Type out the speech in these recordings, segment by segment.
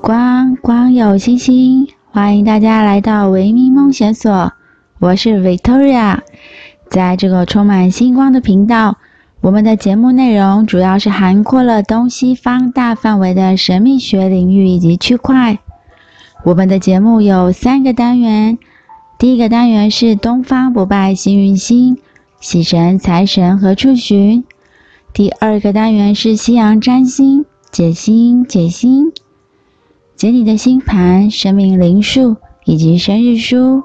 光，光有星星。欢迎大家来到维咪梦想所，我是 Victoria。在这个充满星光的频道，我们的节目内容主要是涵盖了东西方大范围的神秘学领域以及区块。我们的节目有三个单元，第一个单元是东方不败幸运星，喜神财神何处寻？第二个单元是西洋占星，解星解星。解你的星盘、生命灵数以及生日书。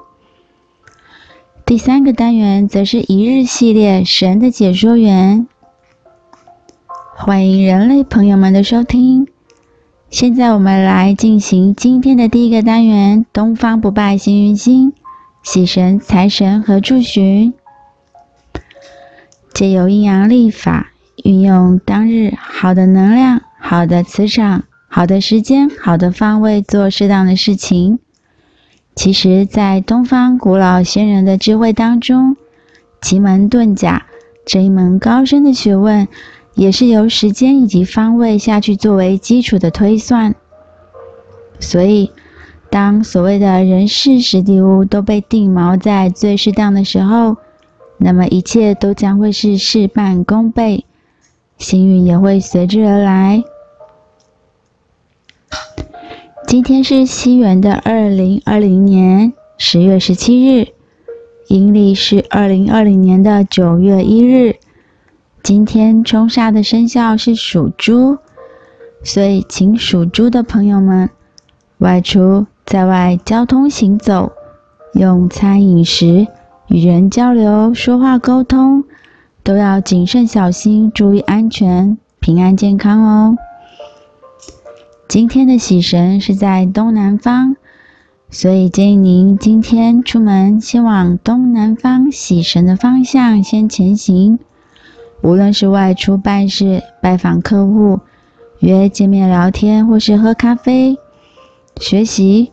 第三个单元则是一日系列神的解说员。欢迎人类朋友们的收听。现在我们来进行今天的第一个单元：东方不败幸运星，喜神财神何处寻？借由阴阳历法，运用当日好的能量、好的磁场。好的时间，好的方位，做适当的事情。其实，在东方古老先人的智慧当中，奇门遁甲这一门高深的学问，也是由时间以及方位下去作为基础的推算。所以，当所谓的人事时地物都被定锚在最适当的时候，那么一切都将会是事半功倍，幸运也会随之而来。今天是西元的二零二零年十月十七日，阴历是二零二零年的九月一日。今天冲煞的生肖是属猪，所以请属猪的朋友们外出在外交通行走、用餐饮食、与人交流、说话沟通，都要谨慎小心，注意安全、平安健康哦。今天的喜神是在东南方，所以建议您今天出门先往东南方喜神的方向先前行。无论是外出办事、拜访客户、约见面聊天，或是喝咖啡、学习，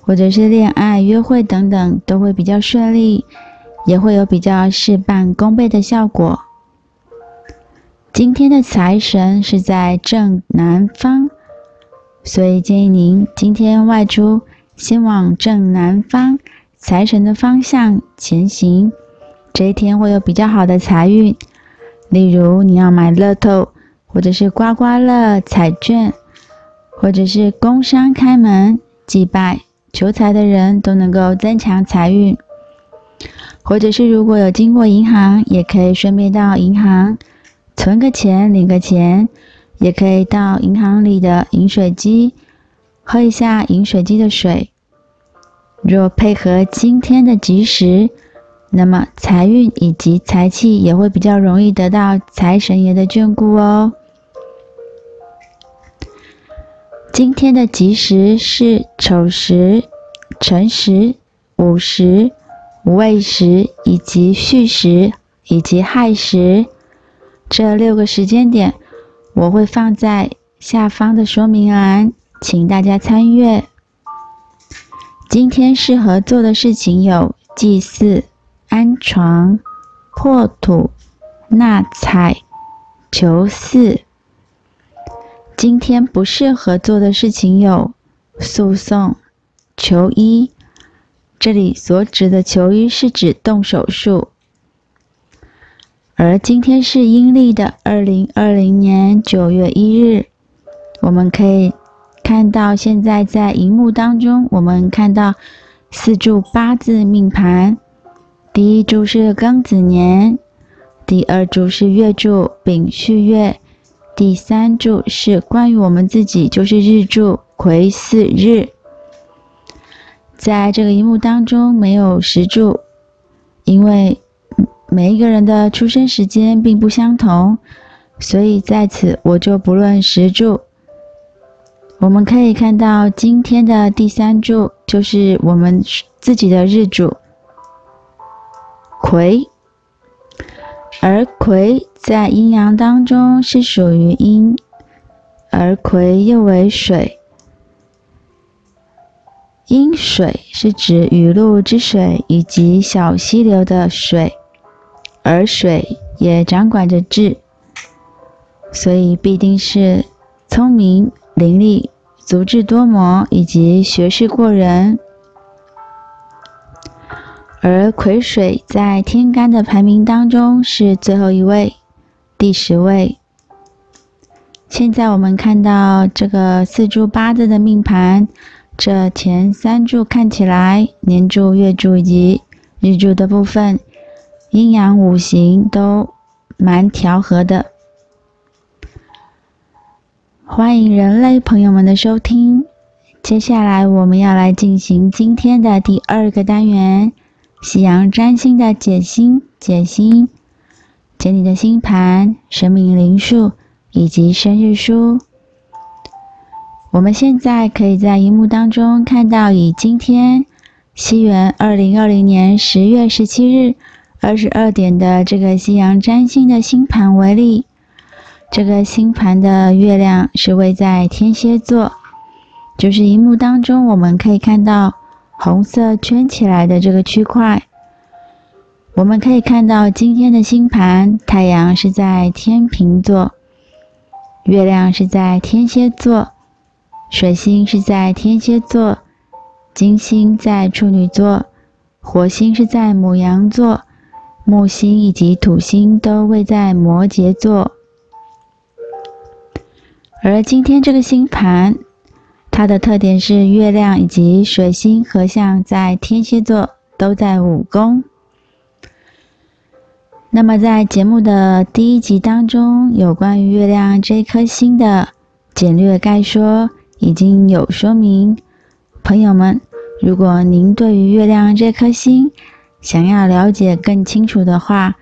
或者是恋爱、约会等等，都会比较顺利，也会有比较事半功倍的效果。今天的财神是在正南方。所以建议您今天外出，先往正南方财神的方向前行。这一天会有比较好的财运，例如你要买乐透，或者是刮刮乐彩券，或者是工商开门、祭拜、求财的人都能够增强财运。或者是如果有经过银行，也可以顺便到银行存个钱、领个钱。也可以到银行里的饮水机喝一下饮水机的水。若配合今天的吉时，那么财运以及财气也会比较容易得到财神爷的眷顾哦。今天的吉时是丑时、辰时、午时、未时以及戌时以及亥时这六个时间点。我会放在下方的说明栏，请大家参阅。今天适合做的事情有祭祀、安床、破土、纳财、求嗣。今天不适合做的事情有诉讼、求医。这里所指的求医是指动手术。而今天是阴历的二零二零年九月一日，我们可以看到现在在荧幕当中，我们看到四柱八字命盘，第一柱是庚子年，第二柱是月柱丙戌月，第三柱是关于我们自己，就是日柱癸巳日。在这个荧幕当中没有时柱，因为。每一个人的出生时间并不相同，所以在此我就不论时柱。我们可以看到今天的第三柱就是我们自己的日主癸，而癸在阴阳当中是属于阴，而癸又为水。阴水是指雨露之水以及小溪流的水。而水也掌管着智，所以必定是聪明伶俐、足智多谋以及学识过人。而癸水在天干的排名当中是最后一位，第十位。现在我们看到这个四柱八字的命盘，这前三柱看起来年柱、月柱以及日柱的部分，阴阳五行都蛮调和的。欢迎人类朋友们的收听，接下来我们要来进行今天的第二个单元。西洋占星的解星、解星，解你的星盘、生命灵数以及生日书。我们现在可以在荧幕当中看到，以今天西元二零二零年十月十七日二十二点的这个夕阳占星的星盘为例，这个星盘的月亮是位在天蝎座，就是荧幕当中我们可以看到。红色圈起来的这个区块，我们可以看到今天的星盘，太阳是在天秤座，月亮是在天蝎座，水星是在天蝎座，金星在处女座，火星是在牡羊座，木星以及土星都位在摩羯座，而今天这个星盘。它的特点是月亮以及水星合相在天蝎座，都在五宫。那么在节目的第一集当中，有关于月亮这颗星的简略概说已经有说明。朋友们，如果您对于月亮这颗星想要了解更清楚的话，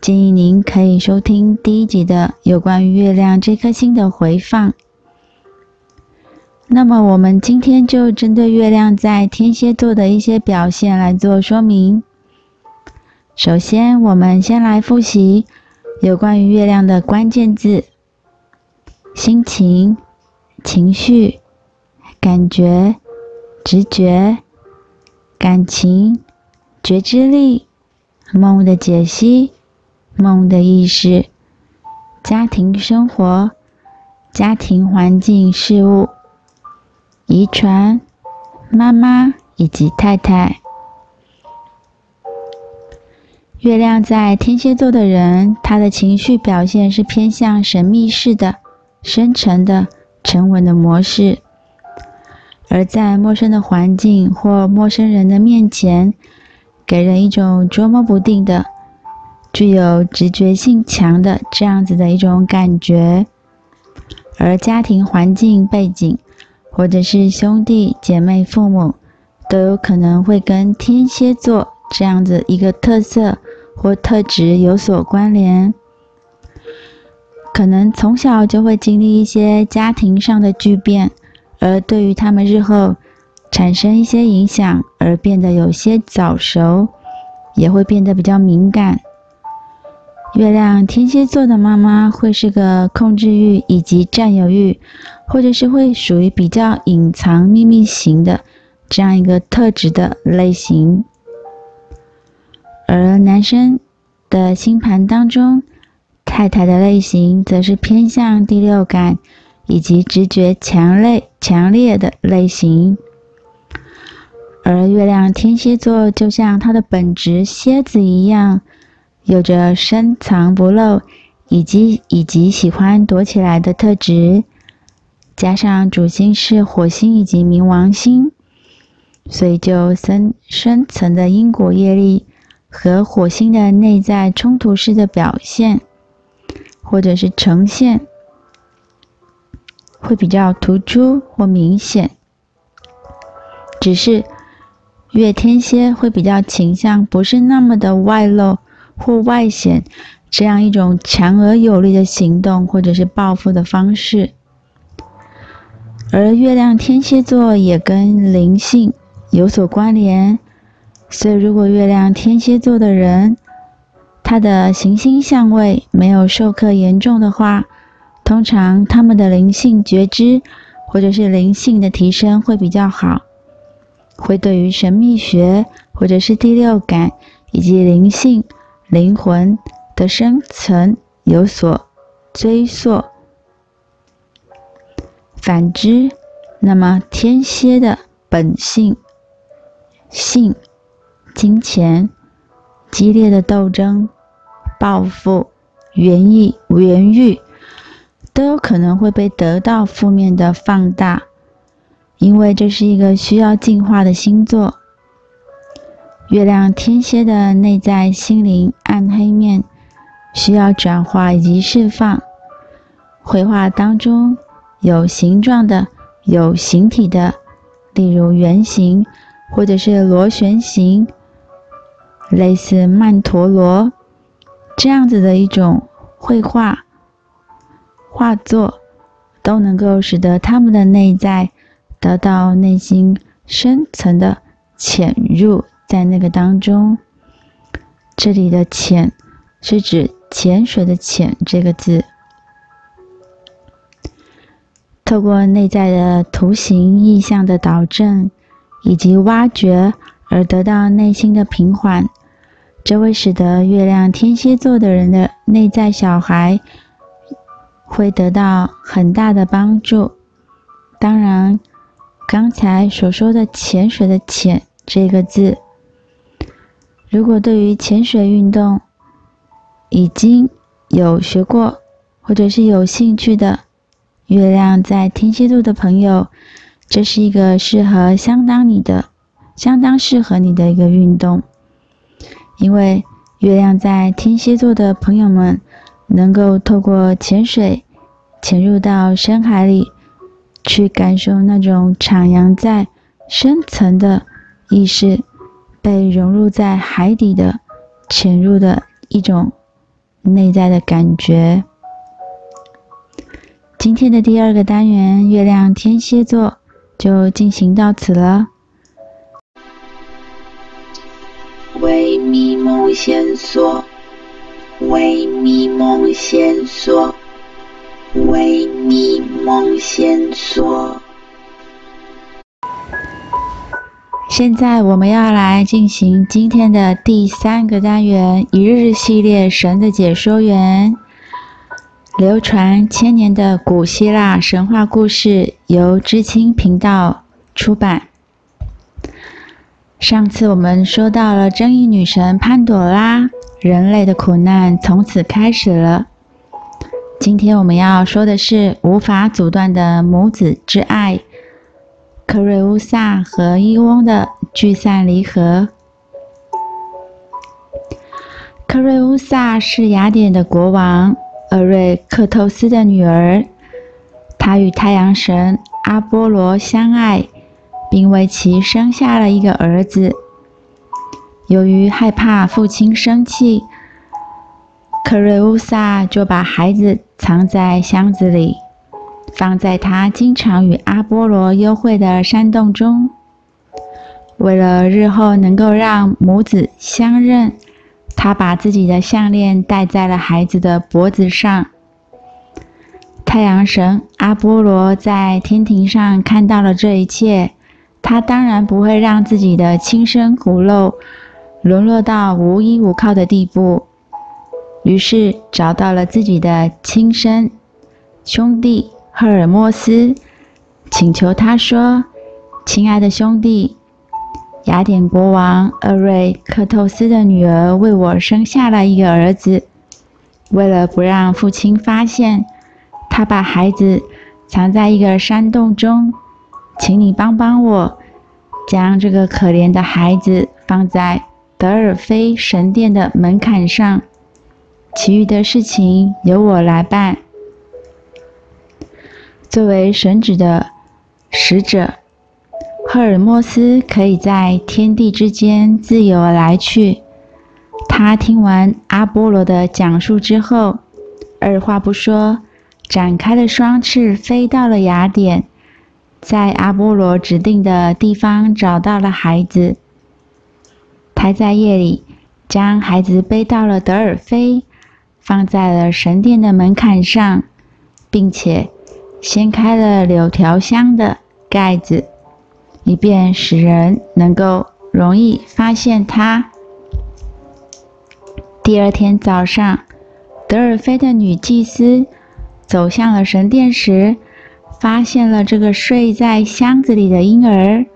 建议您可以收听第一集的有关于月亮这颗星的回放。那么，我们今天就针对月亮在天蝎座的一些表现来做说明。首先，我们先来复习有关于月亮的关键字：心情、情绪、感觉、直觉、感情、觉知力、梦的解析、梦的意识、家庭生活、家庭环境事物。遗传、妈妈以及太太。月亮在天蝎座的人，他的情绪表现是偏向神秘式的、深沉的、沉稳的模式，而在陌生的环境或陌生人的面前，给人一种捉摸不定的、具有直觉性强的这样子的一种感觉，而家庭环境背景。或者是兄弟姐妹、父母，都有可能会跟天蝎座这样子一个特色或特质有所关联。可能从小就会经历一些家庭上的巨变，而对于他们日后产生一些影响，而变得有些早熟，也会变得比较敏感。月亮天蝎座的妈妈会是个控制欲以及占有欲，或者是会属于比较隐藏秘密型的这样一个特质的类型。而男生的星盘当中，太太的类型则是偏向第六感以及直觉强烈强烈的类型。而月亮天蝎座就像它的本质蝎子一样。有着深藏不露，以及以及喜欢躲起来的特质，加上主星是火星以及冥王星，所以就深深层的因果业力和火星的内在冲突式的表现，或者是呈现，会比较突出或明显。只是月天蝎会比较倾向不是那么的外露。或外显这样一种强而有力的行动，或者是报复的方式，而月亮天蝎座也跟灵性有所关联，所以如果月亮天蝎座的人，他的行星相位没有受克严重的话，通常他们的灵性觉知或者是灵性的提升会比较好，会对于神秘学或者是第六感以及灵性。灵魂的深层有所追溯。反之，那么天蝎的本性、性、金钱、激烈的斗争、报复、原意、原欲，都有可能会被得到负面的放大，因为这是一个需要进化的星座。月亮天蝎的内在心灵暗黑面需要转化以及释放。绘画当中有形状的。有形体的，例如圆形或者是螺旋形，类似曼陀罗这样子的一种绘画画作，都能够使得他们的内在得到内心深层的潜入在那个当中。这里的“潜”是指潜水的“潜”这个字。透过内在的图形意象的导正以及挖掘，而得到内心的平缓，这会使得月亮天蝎座的人的内在小孩会得到很大的帮助。当然，刚才所说的“潜水”的“潜”这个字，如果对于潜水运动已经有学过或者是有兴趣的，月亮在天蝎座的朋友，这是一个适合相当你的、相当适合你的一个运动，因为月亮在天蝎座的朋友们，能够透过潜水潜入到深海里，去感受那种徜徉在深层的意识，被融入在海底的潜入的一种内在的感觉。今天的第二个单元，月亮天蝎座就进行到此了。为迷梦线索，为迷梦线索，为你梦线索。现在我们要来进行今天的第三个单元，一日系列神的解说员。流传千年的古希腊神话故事由知青频道出版。上次我们说到了正义女神潘朵拉，人类的苦难从此开始了。今天我们要说的是无法阻断的母子之爱——克瑞乌萨和伊翁的聚散离合。克瑞乌萨是雅典的国王。厄瑞克透斯的女儿，她与太阳神阿波罗相爱，并为其生下了一个儿子。由于害怕父亲生气，克瑞乌萨就把孩子藏在箱子里，放在他经常与阿波罗幽会的山洞中。为了日后能够让母子相认。他把自己的项链戴在了孩子的脖子上。太阳神阿波罗在天庭上看到了这一切，他当然不会让自己的亲生骨肉沦落到无依无靠的地步，于是找到了自己的亲生兄弟赫尔墨斯，请求他说：“亲爱的兄弟。”雅典国王厄瑞克透斯的女儿为我生下了一个儿子。为了不让父亲发现，他把孩子藏在一个山洞中。请你帮帮我，将这个可怜的孩子放在德尔菲神殿的门槛上。其余的事情由我来办。作为神旨的使者。赫尔墨斯可以在天地之间自由来去。他听完阿波罗的讲述之后，二话不说，展开了双翅飞到了雅典，在阿波罗指定的地方找到了孩子。他在夜里将孩子背到了德尔菲，放在了神殿的门槛上，并且掀开了柳条箱的盖子。以便使人能够容易发现它。第二天早上，德尔菲的女祭司走向了神殿时，发现了这个睡在箱子里的婴儿。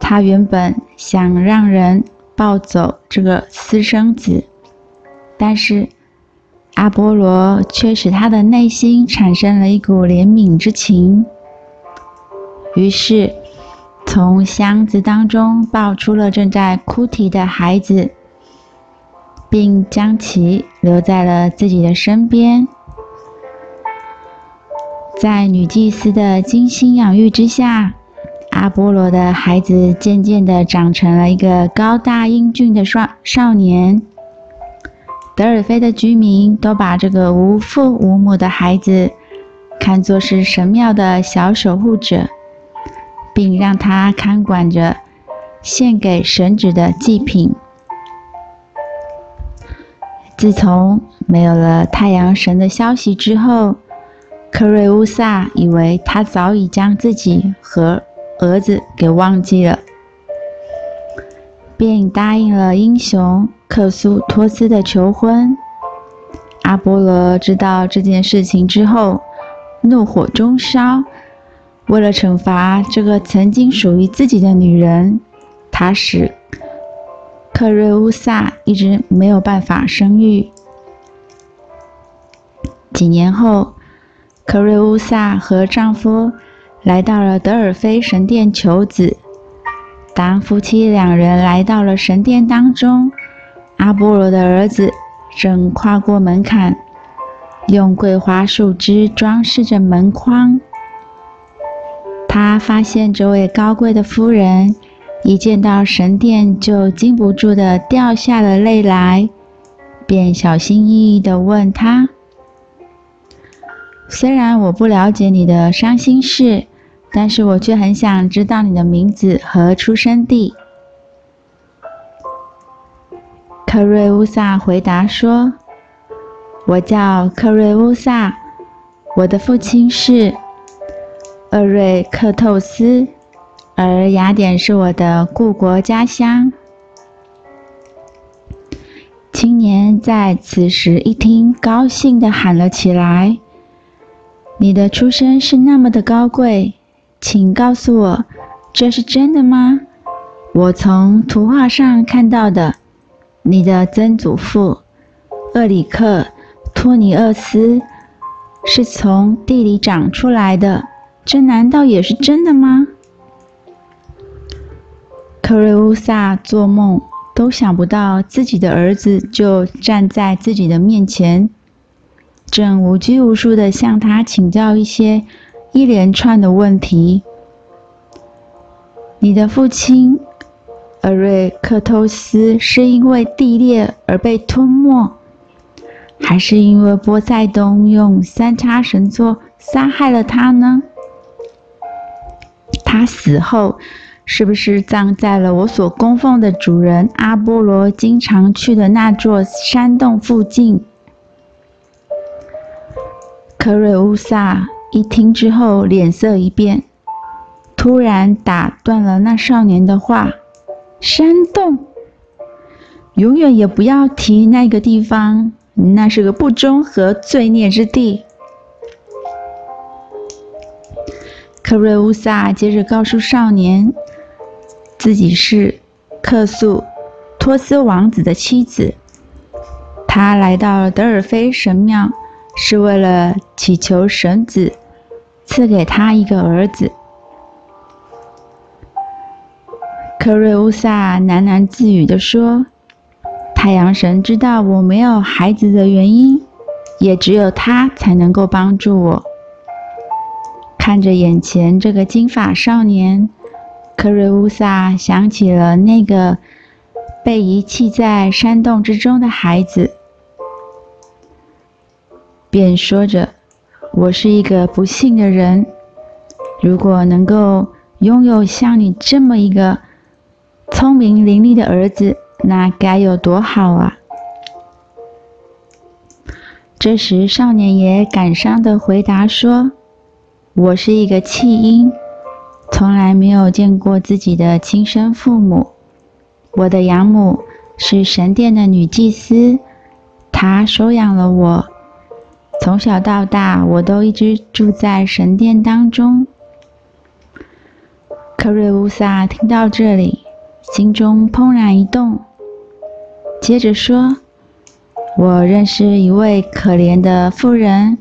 她原本想让人抱走这个私生子，但是阿波罗却使他的内心产生了一股怜悯之情。于是，从箱子当中抱出了正在哭啼的孩子，并将其留在了自己的身边。在女祭司的精心养育之下，阿波罗的孩子渐渐地长成了一个高大英俊的少少年。德尔菲的居民都把这个无父无母的孩子看作是神庙的小守护者，并让他看管着献给神祇的祭品。自从没有了太阳神的消息之后，克瑞乌萨以为他早已将自己和儿子给忘记了，便答应了英雄克苏托斯的求婚。阿波罗知道这件事情之后，怒火中烧。为了惩罚这个曾经属于自己的女人，他使克瑞乌萨一直没有办法生育。几年后，克瑞乌萨和丈夫来到了德尔菲神殿求子。当夫妻两人来到了神殿当中，阿波罗的儿子正跨过门槛，用桂花树枝装饰着门框。他发现这位高贵的夫人一见到神殿就禁不住地掉下了泪来，便小心翼翼地问他。虽然我不了解你的伤心事，但是我却很想知道你的名字和出生地。克瑞乌萨回答说：“我叫克瑞乌萨，我的父亲是厄瑞克透斯，而雅典是我的故国家乡。”青年在此时一听，高兴地喊了起来。你的出身是那么的高贵，请告诉我，这是真的吗？我从图画上看到的，你的曾祖父厄里克托尼厄斯是从地里长出来的，这难道也是真的吗？克瑞乌萨做梦都想不到自己的儿子就站在自己的面前。正无拘无束地向他请教一些一连串的问题。你的父亲厄瑞克托斯是因为地裂而被吞没，还是因为波塞冬用三叉绳索杀害了他呢？他死后是不是葬在了我所供奉的主人阿波罗经常去的那座山洞附近？克瑞乌萨一听之后，脸色一变，突然打断了那少年的话：“山洞，永远也不要提那个地方，那是个不忠和罪孽之地。”克瑞乌萨接着告诉少年，自己是克苏托斯王子的妻子，他来到德尔菲神庙。是为了祈求神子赐给他一个儿子。克瑞乌萨喃喃自语地说：“太阳神知道我没有孩子的原因，也只有他才能够帮助我。”看着眼前这个金发少年，克瑞乌萨想起了那个被遗弃在山洞之中的孩子。便说着：“我是一个不幸的人，如果能够拥有像你这么一个聪明伶俐的儿子，那该有多好啊！”这时，少年也感伤地回答说：“我是一个弃婴，从来没有见过自己的亲生父母。我的养母是神殿的女祭司，她收养了我。”从小到大，我都一直住在神殿当中。”克瑞乌萨听到这里，心中怦然一动，接着说：“我认识一位可怜的妇人，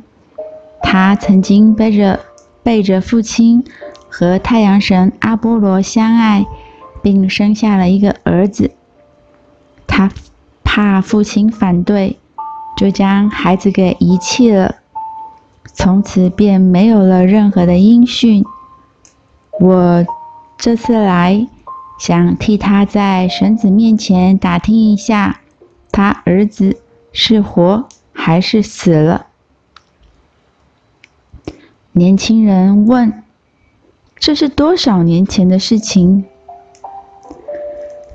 她曾经背着背着父亲和太阳神阿波罗相爱，并生下了一个儿子。她怕父亲反对。”就将孩子给遗弃了，从此便没有了任何的音讯。我这次来，想替他在神子面前打听一下，他儿子是活还是死了。年轻人问：“这是多少年前的事情？”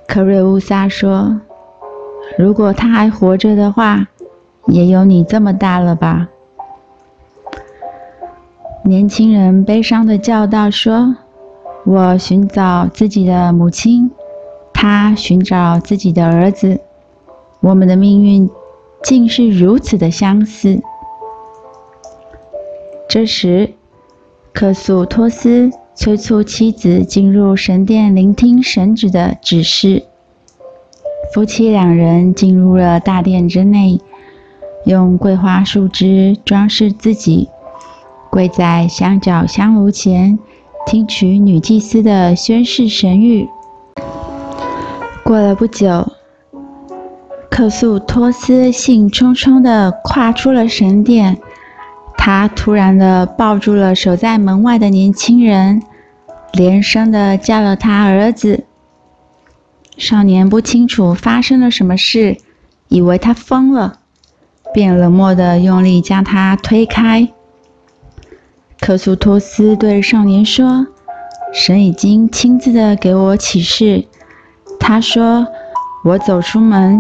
克瑞乌萨说：“如果他还活着的话。”也有你这么大了吧？年轻人悲伤地叫道：“说，我寻找自己的母亲，他寻找自己的儿子，我们的命运竟是如此的相似。”这时，克苏托斯催促妻子进入神殿，聆听神旨的指示。夫妻两人进入了大殿之内。用桂花树枝装饰自己，跪在香角香炉前，听取女祭司的宣誓神谕。过了不久，克苏托斯兴冲冲地跨出了神殿，他突然地抱住了守在门外的年轻人，连声地叫了他儿子。少年不清楚发生了什么事，以为他疯了。便冷漠地用力将他推开。克苏托斯对少年说：“神已经亲自的给我启示。他说，我走出门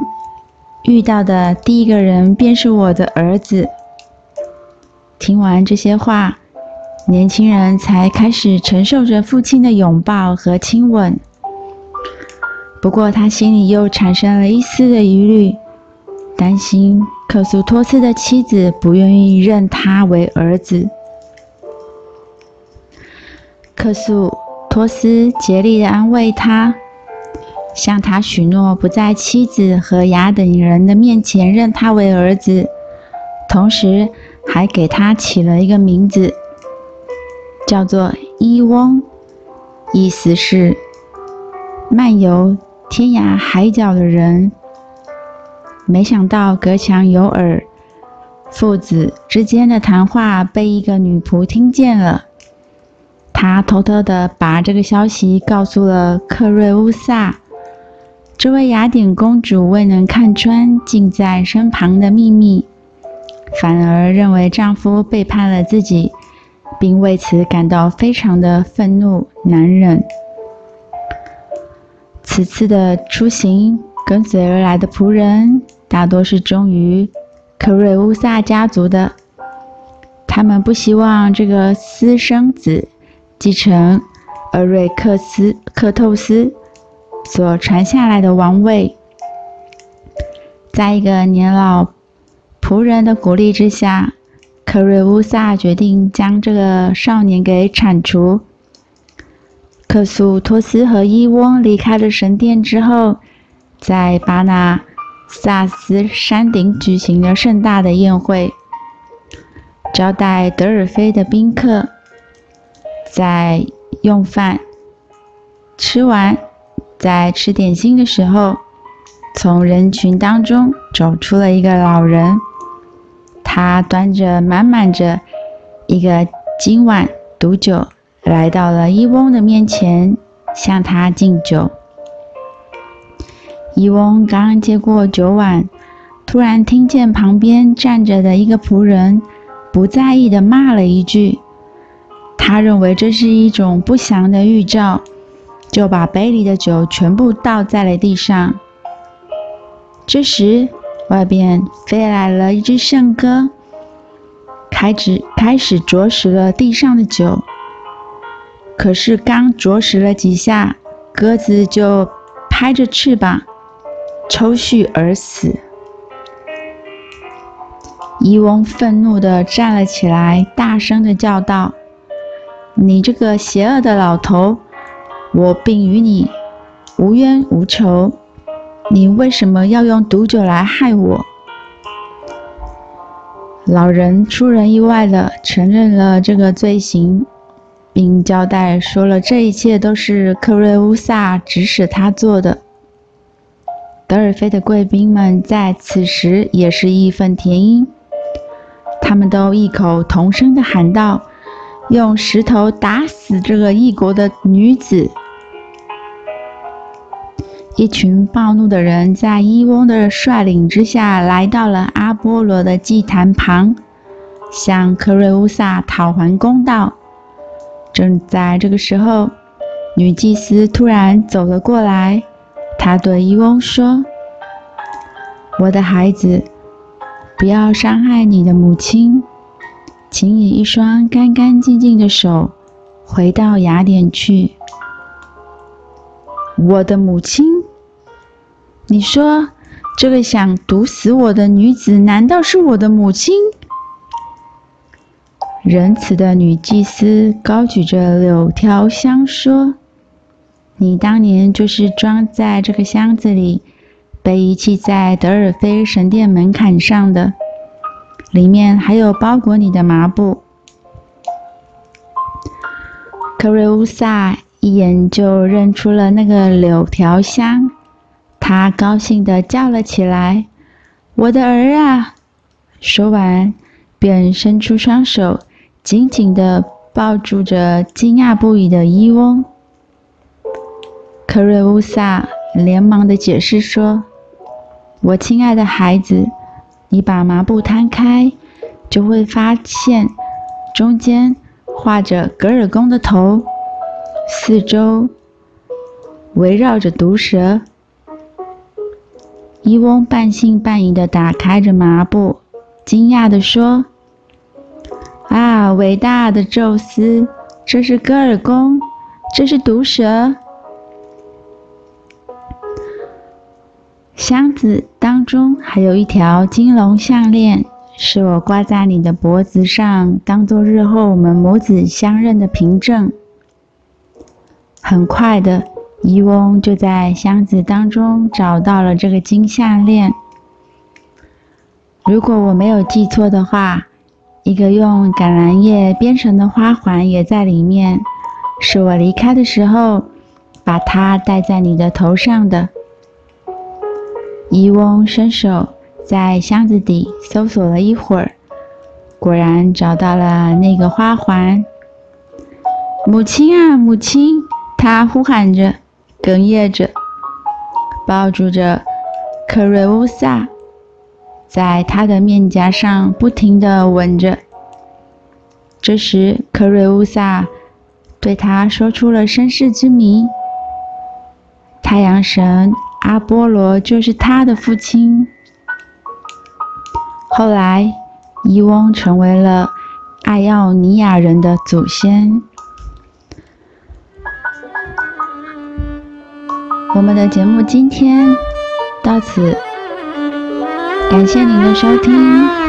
遇到的第一个人便是我的儿子。”听完这些话，年轻人才开始承受着父亲的拥抱和亲吻。不过，他心里又产生了一丝的疑虑，担心。克苏托斯的妻子不愿意认他为儿子。克苏托斯竭力地安慰他，向他许诺不在妻子和雅典人的面前认他为儿子，同时还给他起了一个名字，叫做伊翁，意思是漫游天涯海角的人。没想到隔墙有耳，父子之间的谈话被一个女仆听见了。她偷偷的把这个消息告诉了克瑞乌萨。这位雅典公主未能看穿近在身旁的秘密，反而认为丈夫背叛了自己，并为此感到非常的愤怒难忍。此次的出行，跟随而来的仆人。大多是忠于克瑞乌萨家族的，他们不希望这个私生子继承厄瑞克斯克透斯所传下来的王位。在一个年老仆人的鼓励之下，克瑞乌萨决定将这个少年给铲除。克苏托斯和伊翁离开了神殿之后，在巴纳。萨斯山顶举行了盛大的宴会，招待德尔菲的宾客。在用饭吃完，在吃点心的时候，从人群当中走出了一个老人，他端着满满着一个金碗毒酒，来到了伊翁的面前，向他敬酒。伊翁刚接过酒碗，突然听见旁边站着的一个仆人不在意的骂了一句。他认为这是一种不祥的预兆，就把杯里的酒全部倒在了地上。这时，外边飞来了一只圣鸽，开始开始啄食了地上的酒。可是刚啄食了几下，鸽子就拍着翅膀。抽搐而死。伊翁愤怒地站了起来，大声地叫道：“你这个邪恶的老头，我并与你无冤无仇，你为什么要用毒酒来害我？”老人出人意外地承认了这个罪行，并交代说了这一切都是克瑞乌萨指使他做的。德尔菲的贵宾们在此时也是义愤填膺。他们都异口同声地喊道：“用石头打死这个异国的女子！”一群暴怒的人在伊翁的率领之下来到了阿波罗的祭坛旁，向克瑞乌萨讨还公道。正在这个时候，女祭司突然走了过来，她对伊翁说：“我的孩子。”不要伤害你的母亲，请以一双干干净净的手回到雅典去。我的母亲？你说这个想毒死我的女子，难道是我的母亲？仁慈的女祭司高举着柳条箱说：“你当年就是装在这个箱子里。”被遗弃在德尔菲神殿门槛上的，里面还有包裹你的麻布。克瑞乌萨一眼就认出了那个柳条箱，他高兴地叫了起来：“我的儿啊！”说完，便伸出双手，紧紧地抱住着惊讶不已的伊翁。克瑞乌萨连忙地解释说。我亲爱的孩子，你把麻布摊开，就会发现中间画着格尔宫的头，四周围绕着毒蛇。伊翁半信半疑地打开着麻布，惊讶地说：“啊，伟大的宙斯，这是格尔宫，这是毒蛇。”箱子当中还有一条金龙项链，是我挂在你的脖子上，当做日后我们母子相认的凭证。很快的，伊翁就在箱子当中找到了这个金项链。如果我没有记错的话，一个用橄榄叶编成的花环也在里面，是我离开的时候把它戴在你的头上的。伊翁伸手在箱子底搜索了一会儿，果然找到了那个花环。母亲啊，母亲！他呼喊着，哽咽着，抱住着克瑞乌萨，在他的面颊上不停地吻着。这时，克瑞乌萨对他说出了身世之谜：太阳神。阿波罗就是他的父亲。后来，伊翁成为了爱奥尼亚人的祖先。我们的节目今天到此，感谢您的收听。